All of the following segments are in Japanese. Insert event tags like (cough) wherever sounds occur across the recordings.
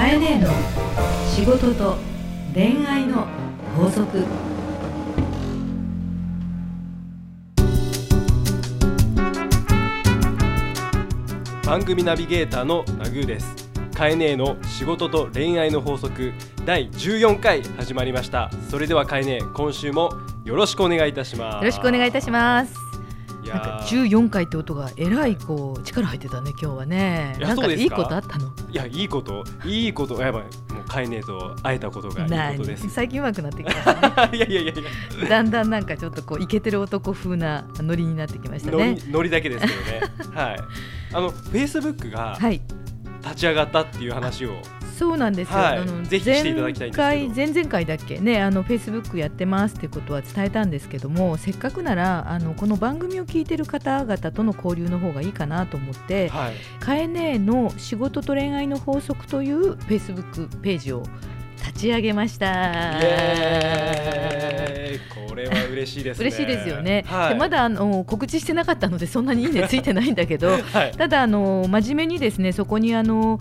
かえねえの仕事と恋愛の法則。番組ナビゲーターのナグーです。カエネーの仕事と恋愛の法則。第14回始まりました。それではカエネー今週もよろしくお願いいたします。よろしくお願いいたします。なんかー。14回って音がえらいこう力入ってたね今日はね。いやなんかいいことあったの？いやいいこと。いいこと。やばいもうカエネーと会えたことがいいことです。最近上手くなってきまし (laughs) いやいやいやいや。たね。だんだんなんかちょっとこうイケてる男風なノリになってきましたノね。リノリだけですけどね。はい。あのフェイスブックがはい、立ち上がったっていう話をそうなんですよ。はいあのぜひしていただきたいん前回前々回だっけ？ねあのフェイスブックやってますってことは伝えたんですけども、せっかくならあのこの番組を聞いてる方々との交流の方がいいかなと思って。はいかえねえの仕事と恋愛の法則というフェイスブックページを立ち上げました。これは嬉しいですね嬉しいですよね。はいでまだあの告知してなかったのでそんなにいいねついてないんだけど、(laughs) はいただあの真面目にですねそこにあの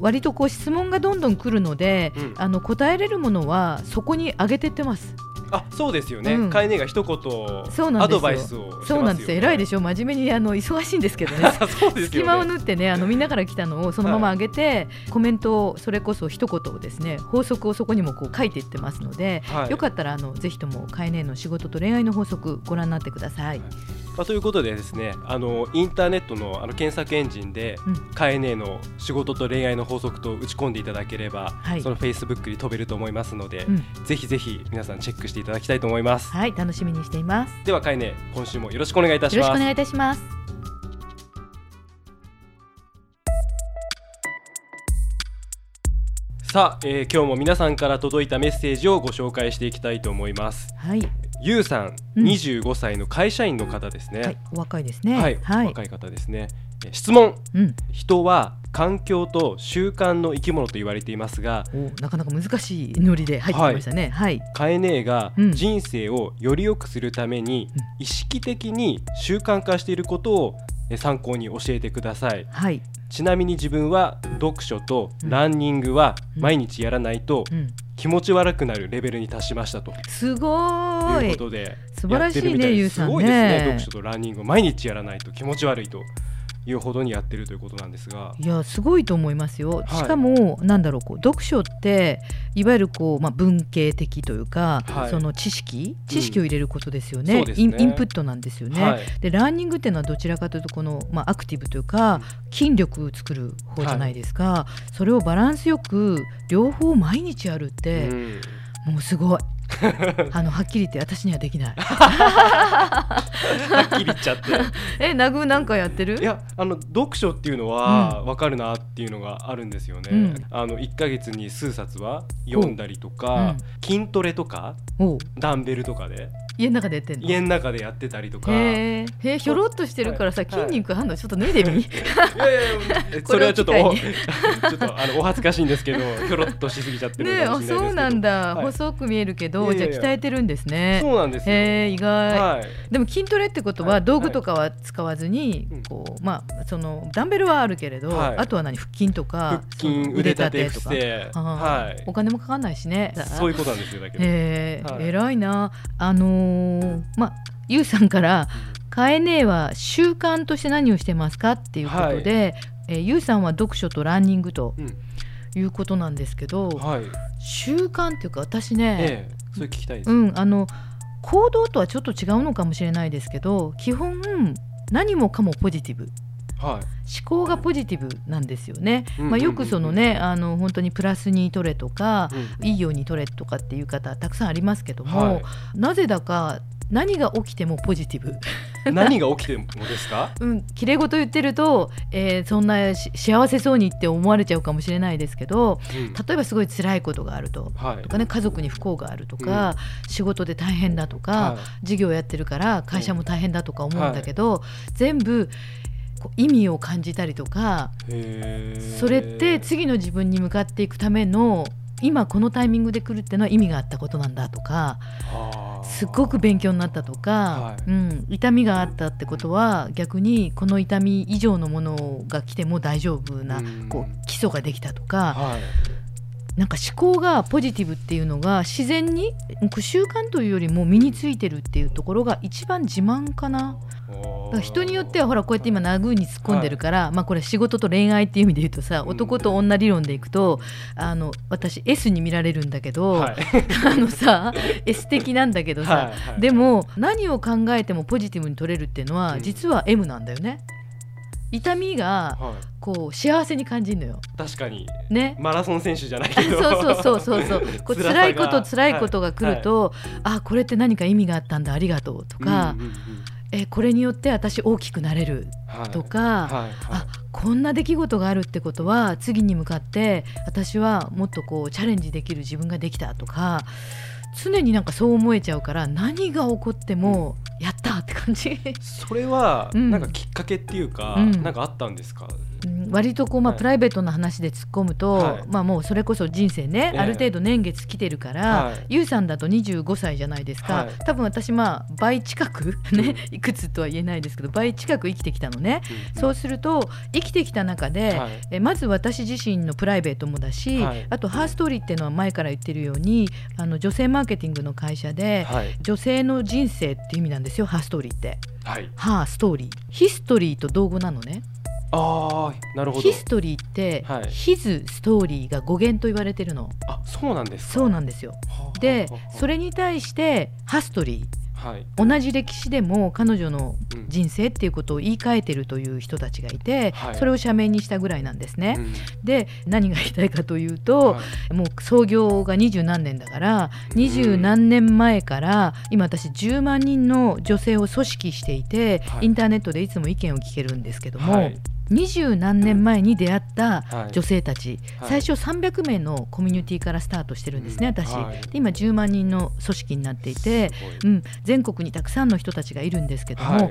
割とこう質問がどんどん来るので、うんあの答えれるものはそこに上げてってます。あそうですよね、うんカエネが一言そうなんですよアドバイスをね、そうなんですよ。偉いでしょ。真面目にあの忙しいんですけどね。(laughs) そうです隙間を縫ってねあのみんなから来たのをそのまま上げて、コメントをそれこそ一言をですね法則をそこにもこう書いていってますので、はいよかったらあのぜひともカエネの仕事と恋愛の法則ご覧になってください。まあ、ということでですねあのインターネットのあの検索エンジンで、うん。カエネの仕事と恋愛の法則と打ち込んでいただければ、はい。そのフェイスブックに飛べると思いますので、うん。ぜひぜひ皆さんチェックしていただきたいと思います、はい楽しみにしています。ではカエネ今週もよろしくお願いいたします。よろしくお願いいたします。さあ、えー今日も皆さんから届いたメッセージをご紹介していきたいと思います。はい、ゆうさん、うん。25歳の会社員の方ですね。はい、お若いですね。はい、はい、若い方ですね。えー質問。うん、人は環境と習慣の生き物と言われていますがおなかなか難しいノリで入ってきましたね。はい、カエネがうん。人生をより良くするためにうん。意識的に習慣化していることをえ参考に教えてください。はい、ちなみに自分は読書とうんランニングはうん。毎日やらないとうん、気持ち悪くなるレベルに達しましたと。すごい。いうこ。とで素晴らしいねゆうさんね。すごいですね。読書とランニングを毎日やらないと気持ち悪いというほどにやってるということなんですがいやすごいと思いますよ。はいしかも、なんだろうこう読書っていわゆるこうまあ文系的というか、はいその知識知識を入れることですよね。そうですねインインプットなんですよね。はいでランニングっていうのはどちらかというとこのまあアクティブというか筋力を作る方じゃないですか。それをバランスよく両方毎日やるって、うんもうすごい。(laughs) あのはっきり言って私にはできない。(laughs) はっきり言っちゃって。(laughs) え、ナグなんかやってる？いやあの読書っていうのは分かるなっていうのがあるんですよね。うん。あの1ヶ月に数冊は読んだりとか、うん。筋トレとかダンベルとかで家の中でやってんの？家の中でやってたりとか。いへえ、ひょろっとしてるからさ、はい筋肉あんのちょっと脱いでみ？や (laughs) いやいや (laughs) それはちょっと (laughs) ちょっとあのお恥ずかしいんですけどひょろっとしすぎちゃってるねえ、あ。そうなんだ、はい細く見えるけど、じゃあ鍛えてるんですね。そうなんですよ。へえ、意外。はい。でも筋トレってことは、はい道具とかは使わずに、うんこうまあそのダンベルはあるけれど、はいあとは何？腹筋とか腹筋腕立てとか。はいお金もかかんないしね。そういうことなんですよだけど。へえ、はい偉いな。あのーまあゆうさんから「かえねえは習慣として何をしてますか?」っていうことで、えーゆうさんは読書とランニングとうんいうことなんですけど、はい。習慣っていうか私ね、ええそれ聞きたいです。うんあの行動とはちょっと違うのかもしれないですけど基本何もかもポジティブはい。思考がポジティブなんですよね。うんうんうんうんまあ、よくそのねあの本当にプラスに取れとか、うんいいように取れとかっていう方たくさんありますけども、はいなぜだか何が起きてもポジティブ。何が起きてもですか？(laughs) うん、綺麗事言ってると、えーそんなし幸せそうにって思われちゃうかもしれないですけどうん例えばすごい辛いことがあると。はいとかね、家族に不幸があるとか、仕事で大変だとか、はい事業やってるから会社も大変だとか思うんだけど、全部こう意味を感じたりとかそれって次の自分に向かっていくための今このタイミングで来るってのは意味があったことなんだとかはあすごく勉強になったとか、はい。うん、痛みがあったってことは逆にこの痛み以上のものが来ても大丈夫なうん。こう基礎ができたとかはい。なんか思考がポジティブっていうのが自然に習慣というよりも身についてるっていうところが一番自慢かな。人によってはほらこうやって今ナグーに突っ込んでるから、まあこれ仕事と恋愛っていう意味で言うとさうん。男と女理論でいくとあの私 S に見られるんだけど、はい。(laughs) あのさ S 的なんだけどさ、はいはい。でも何を考えてもポジティブに取れるっていうのは、うん。実は M なんだよね。痛みがはこう幸せに感じるのよ。い確かに。ね。マラソン選手じゃないあけど。(laughs) そうそうそうそうそう。こ (laughs) う辛いこと辛いことが来るはい。と、あこれって何か意味があったんだありがとうとか、うんうんうんえこれによって私大きくなれるはいとか、はい。はい。あこんな出来事があるってことは次に向かって私はもっとこうチャレンジできる自分ができたとか常になんかそう思えちゃうから何が起こってもやったって感じ、(laughs) それはうん。なんかきっかけっていうか、うん。なんかあったんですか、うん割とこう、まあはい。プライベートな話で突っ込むと、はい。まあもうそれこそ人生ね、ええ。ある程度年月来てるから、はい。ゆうさんだと25歳じゃないですか、はい。多分私まあ倍近くねいくつとは言えないですけど倍近く生きてきたのね、うん。そうすると生きてきた中で、はい。えまず私自身のプライベートもだし、はい。あとハーストーリーっていうのは前から言ってるようにあの女性マーケティングの会社で、はい。女性の人生っていう意味なんですよハーストーリーって。はい。ハーストーリー。ヒストリーと同語なのねああなるほど。ヒストリーって、はい。ヒズストーリーが語源と言われてるの。あそうなんですか？そうなんですよ。はあでそれに対してハストリーはい。同じ歴史でも彼女のうん。人生っていうことを言い換えてるという人たちがいて、はい。それを社名にしたぐらいなんですね。うん。で何が言いたいかというと、はい。もう創業が二十何年だからうん。二十何年前から今私10万人の女性を組織していて、はい。インターネットでいつも意見を聞けるんですけども、はい二十何年前に出会ったはい。女性たち、はい。最初300名のコミュニティからスタートしてるんですね、うん。私、はい。で今10万人の組織になっていて、うん、全国にたくさんの人たちがいるんですけども、はい。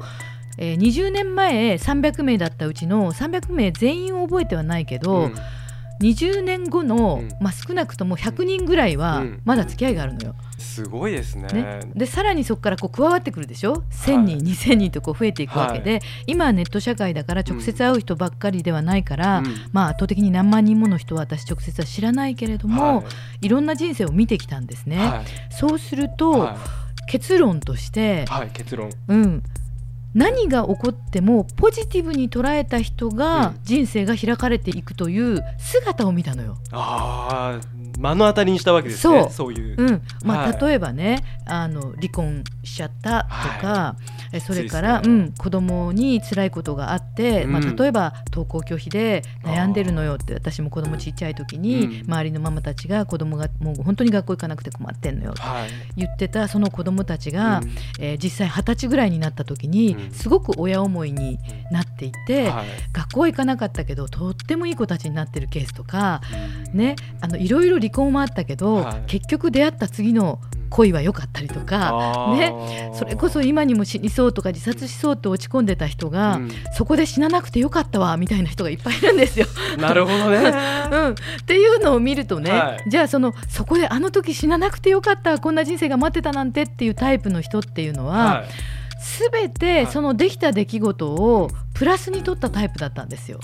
えー20年前300名だったうちの300名全員を覚えてはないけど、うん20年後の、うん。まあ、少なくとも100人ぐらいはうん。まだ付き合いがあるのよ。すごいですね。ね、でさらにそこからこう加わってくるでしょ？1,000人、はい。2,000人とこう増えていくわけで、は今はネット社会だから直接会う人ばっかりではないから、うん。まあ、圧倒的に何万人もの人は私直接は知らないけれども、はい。い、ろんな人生を見てきたんですね。はい。そうすると、は結論としてい、はい結論。うん、何が起こってもポジティブに捉えた人がうん人生が開かれていくという姿を見たのよ。ああ目の当たりにしたわけですね。そう。そういう、うん。まあ、はい。例えばねあの離婚しちゃったとか、えそれから、ついうん、子供に辛いことがあって、まあ、うん例えば登校拒否で悩んでるのよって私も子供ちっちゃい時に、うん。周りのママたちが子供がもう本当に学校行かなくて困ってんのよってはい。言ってたその子供たちが、うん。えー実際二十歳ぐらいになった時に、うん。すごく親思いになっていて、はい。学校は行かなかったけどとってもいい子たちになってるケースとか、うん。ね、あのいろいろ離婚もあったけど、はい。結局出会った次の恋は良かったりとか、ね。それこそ今にも死にそうとか自殺しそうって落ち込んでた人が、うん。そこで死ななくてよかったわみたいな人がいっぱいいるんですよ。なるほどね。(laughs) うん、っていうのを見るとね、はい。じゃあそのそこであの時死ななくてよかったこんな人生が待ってたなんてっていうタイプの人っていうのは、はい全てそのできた出来事をプラスに取ったタイプだったんですよ。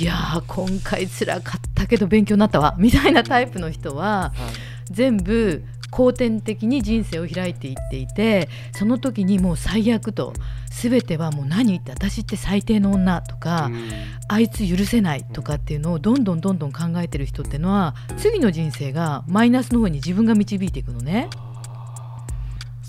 いやー今回辛かったけど勉強になったわ。(laughs) みたいなタイプの人ははい。全部後天的に人生を開いていっていてその時にもう最悪と。全てはもう何言って私って最低の女とか、うん。あいつ許せないとかっていうのをどんどんどんどん考えてる人っていうのは次の人生がマイナスの方に自分が導いていくのね。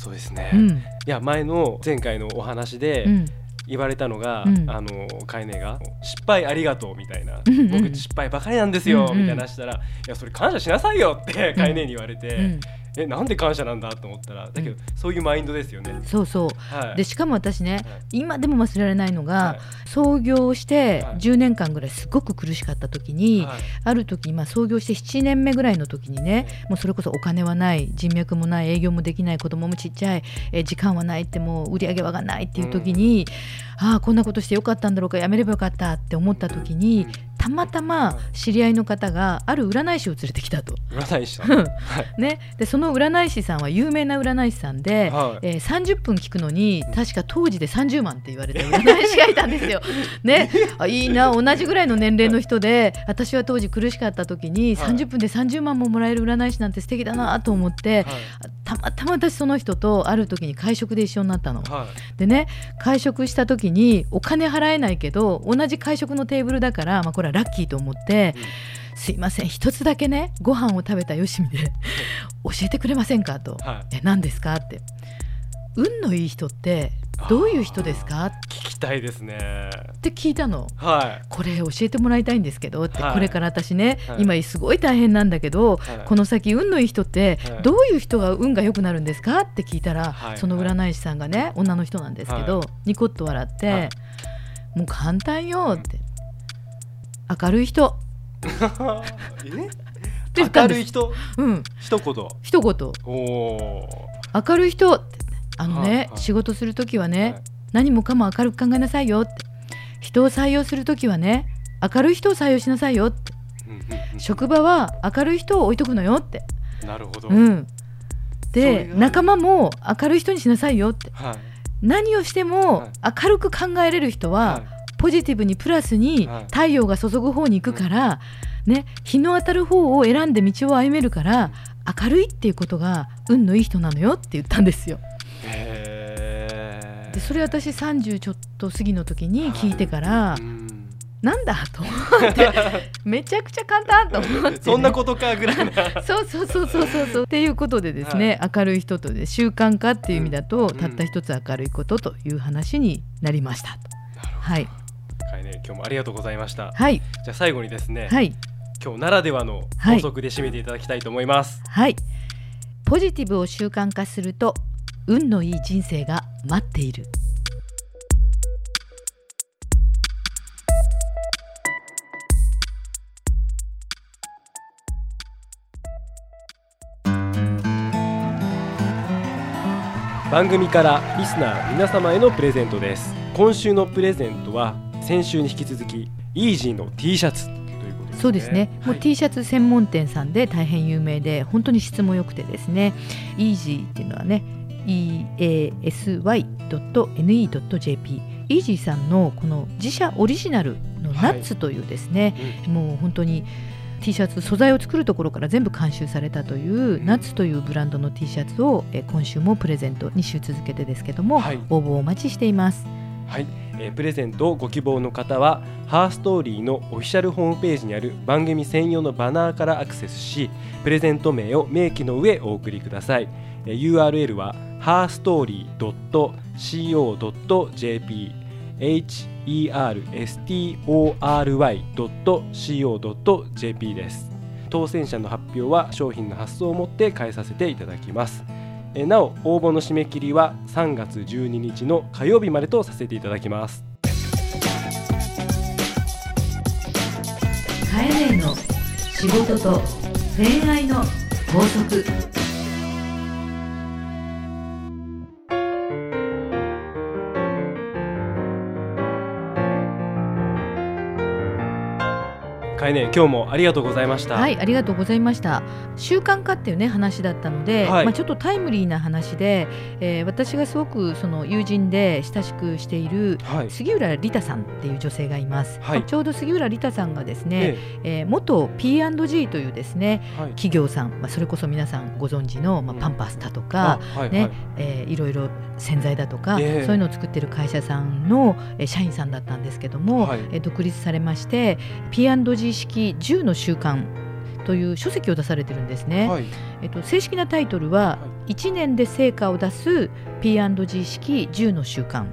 そうですね、いうん。や前の前回のお話でうん。言われたのが、うん。あのカイネが「失敗ありがとう」みたいな「うんうん僕失敗ばかりなんですよ」みたいな話したら「いやそれ感謝しなさいよ」ってカイネに言われて、うんえなんで感謝なんだと思ったらだけど、そういうマインドですよね。そうそう。はい、でしかも私ねはい。今でも忘れられないのが、はい。創業してはい。10年間ぐらいすごく苦しかった時に、はい。ある時、まあ、創業して7年目ぐらいの時にねもうそれこそお金はない人脈もない営業もできない子供もちっちゃい、えー時間はないってもう売り上げはがないっていう時に、ああこんなことしてよかったんだろうかやめればよかったって思った時に、うんたたまたま知り合いの方がある占い師を連れてきたと。占い師。ね、でその占い師さんは有名な占い師さんで、はい、えー、30分聞くのに確か当時で30万って言われた占い師がいたんですよ。(laughs) ね、あいいな同じぐらいの年齢の人で私は当時苦しかった時に30分で30万ももらえる占い師なんて素敵だなと思って、はい、たまたま私その人とある時に会食で一緒になったの。はい、でね会食した時にお金払えないけど同じ会食のテーブルだから、まあ、これはラッキーと思って。うん。すいません一つだけねご飯を食べたよしみで教えてくれませんかと、はい、え何ですかって。運のいい人ってどういう人ですか？聞きたいですね。って聞いたの、はい、これ教えてもらいたいんですけどって、はい、これから私ね、はい、今すごい大変なんだけど、この先運のいい人ってどういう人が運が良くなるんですか？って聞いたら、その占い師さんがね女の人なんですけど、ニコッと笑って、もう簡単よって明るい人。(laughs) え？明るい人、うん、一言？一言。お明るい人ってあのね、はあ、仕事する時はね、はい、何もかも明るく考えなさいよって。人を採用する時はね明るい人を採用しなさいよって、職場は明るい人を置いとくのよって。なるほど、うん、で仲間も明るい人にしなさいよって、はい、何をしても明るく考えれる人は、はい。ポジティブにプラスに太陽が注ぐ方に行くから、ね、日の当たる方を選んで道を歩めるから明るいっていうことが運のいい人なのよって言ったんですよ。でそれ私30ちょっと過ぎの時に聞いてから、なんだと思って (laughs) めちゃくちゃ簡単と思って、ね、そんなことかぐらいな。(laughs) そうそうそうそうそうそう。っていうことでですね、はい、明るい人とで習慣化っていう意味だと、うん、たった一つ明るいことという話になりました。はい。はいね、今日もありがとうございました。はい。じゃあ最後にですね、はい、今日ならではの法則で締めていただきたいと思います。はい。はい、ポジティブを習慣化すると運のいい人生が待っている。番組からリスナー皆様へのプレゼントです今週のプレゼントは先週に引き続きイージーの T シャツ。そうですね。もう T シャツ専門店さんで大変有名で本当に質も良くてですね、イージーっていうのはね、easy.ne.jp イージーさんのこの自社オリジナルのナッツというですね、はい、もう本当に T シャツ素材を作るところから全部監修されたというナッツというブランドの T シャツを今週もプレゼント2週続けてですけども、はい、応募をお待ちしています。はい。えー、プレゼントをご希望の方はハーストーリーのオフィシャルホームページにある番組専用のバナーからアクセスしプレゼント名を明記の上お送りください、えー、URL は herstory.co.jp herstory.co.jp です。当選者の発表は商品の発送をもって返させていただきます。えなお応募の締め切りは3月12日の火曜日までとさせていただきます。カエネの仕事と恋愛の法則。かえね今日もありがとうございました。はいありがとうございました。習慣化っていうね話だったので、はい、まあちょっとタイムリーな話で、えー、私がすごくその友人で親しくしている杉浦里太さんっていう女性がいます、はい、ちょうど杉浦里太さんがですね、ええ。えー、元 P&G というですね、はい、企業さん、まあ、それこそ皆さんご存知の、まあ、パンパスタとか、うん、ね、はい、えー、いろいろ洗剤だとか、えー、そういうのを作ってる会社さんの、えー、社員さんだったんですけども、はい、えー、独立されまして P&G 式10の習慣という書籍を出されてるんですね。はい、えっと、正式なタイトルは、1年で成果を出す P&G 式10の習慣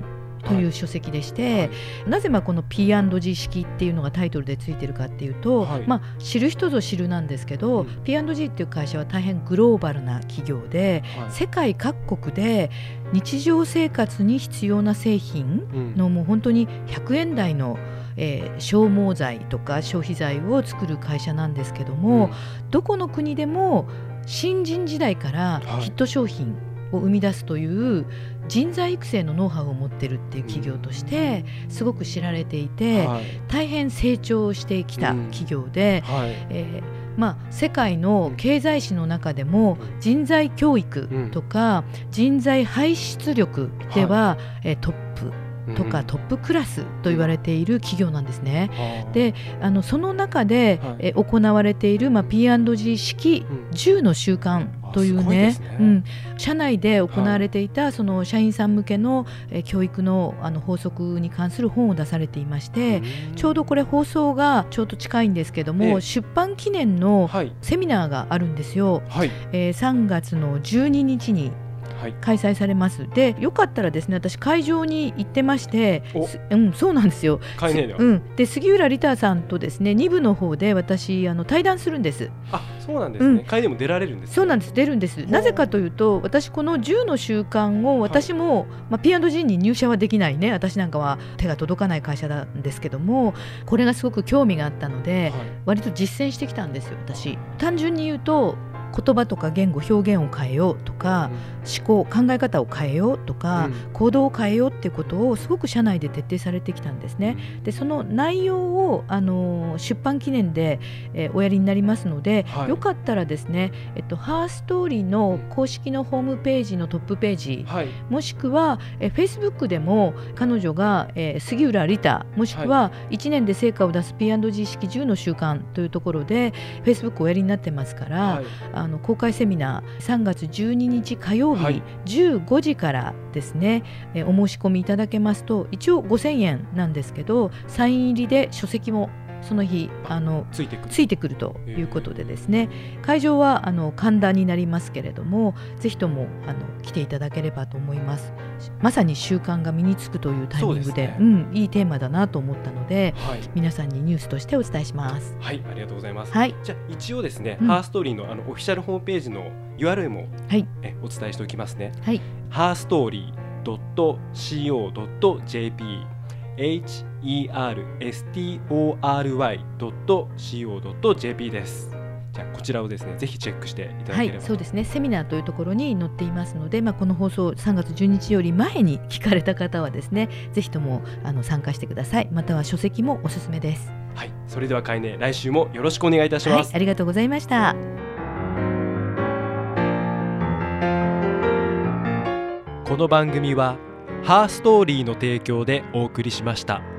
という書籍でして、はい、なぜまあこの P&G 式っていうのがタイトルでついてるかっていうと、はい、まあ、知る人ぞ知るなんですけど、うん、P&G っていう会社は大変グローバルな企業で、はい、世界各国で日常生活に必要な製品のもう本当に100円台の、えー、消耗剤とか消費財を作る会社なんですけども、うん、どこの国でも新人時代からヒット商品を生み出すという人材育成のノウハウを持ってるっていう企業としてすごく知られていて、はい。大変成長してきた企業で、はい。えーまあ、世界の経済史の中でも人材教育とか人材排出力では、えートップとかトップクラスと言われている企業なんですね。であのその中で、はい。えー行われている、まあ、P&G 式うん。10の習慣というねね。うん、社内で行われていた、その社員さん向けの、えー教育のあの法則に関する本を出されていまして、ちょうどこれ放送がちょうど近いんですけども、ええ。出版記念のはい。セミナーがあるんですよ、はい。えー3月の12日にはい開催されます。でよかったらですね私会場に行ってましてうんそうなんですよ。うん、で杉浦リタさんとですね2部の方で私あの対談するんです。あそうなんですね、うん。カイネも出られるんです、ね、そうなんです。出るんです。なぜかというと私この10の習慣を私も、まあ、P&G に入社はできないね。私なんかは手が届かない会社なんですけどもこれがすごく興味があったのではい。割と実践してきたんですよ私。単純に言うと言葉とか言語表現を変えようとか思考考え方を変えようとか、うん。行動を変えようっていうことをすごく社内で徹底されてきたんですね。でその内容をあの出版記念で、えーおやりになりますので、はい。よかったらですね、えっと、ハーストーリーの公式のホームページのトップページ、はい。もしくは、えー、Facebook でも彼女が、えー杉浦リタもしくは1年で成果を出す P&G 式10の習慣というところで Facebook をおやりになってますから、はいあの公開セミナー3月12日火曜日はい。15時からですね、えーお申し込みいただけますと一応5000円なんですけどサイン入りで書籍もその日あのついてくる。ついてくるということでですね。会場はあの神田になりますけれどもぜひともあの来ていただければと思います。まさに習慣が身につくというタイミングでね。うん、いいテーマだなと思ったのではい。皆さんにニュースとしてお伝えします。はいありがとうございます、はい。じゃあ一応ですね、うん。ハーストーリーのあのオフィシャルホームページの URL も、はい。えお伝えしておきますね。はい。ハーストーリー .co.jp herstory.co.jp ですじゃあこちらをですねぜひチェックしていただはいけれ、ば、そうですね。セミナーというところに載っていますので、まあこの放送3月12日より前に聞かれた方はですね、ぜひともあの参加してください。または書籍もおすすめです。はい、それではかいね来週もよろしくお願いいたします、、はいありがとうございました。この番組はハーストーリーの提供でお送りしました。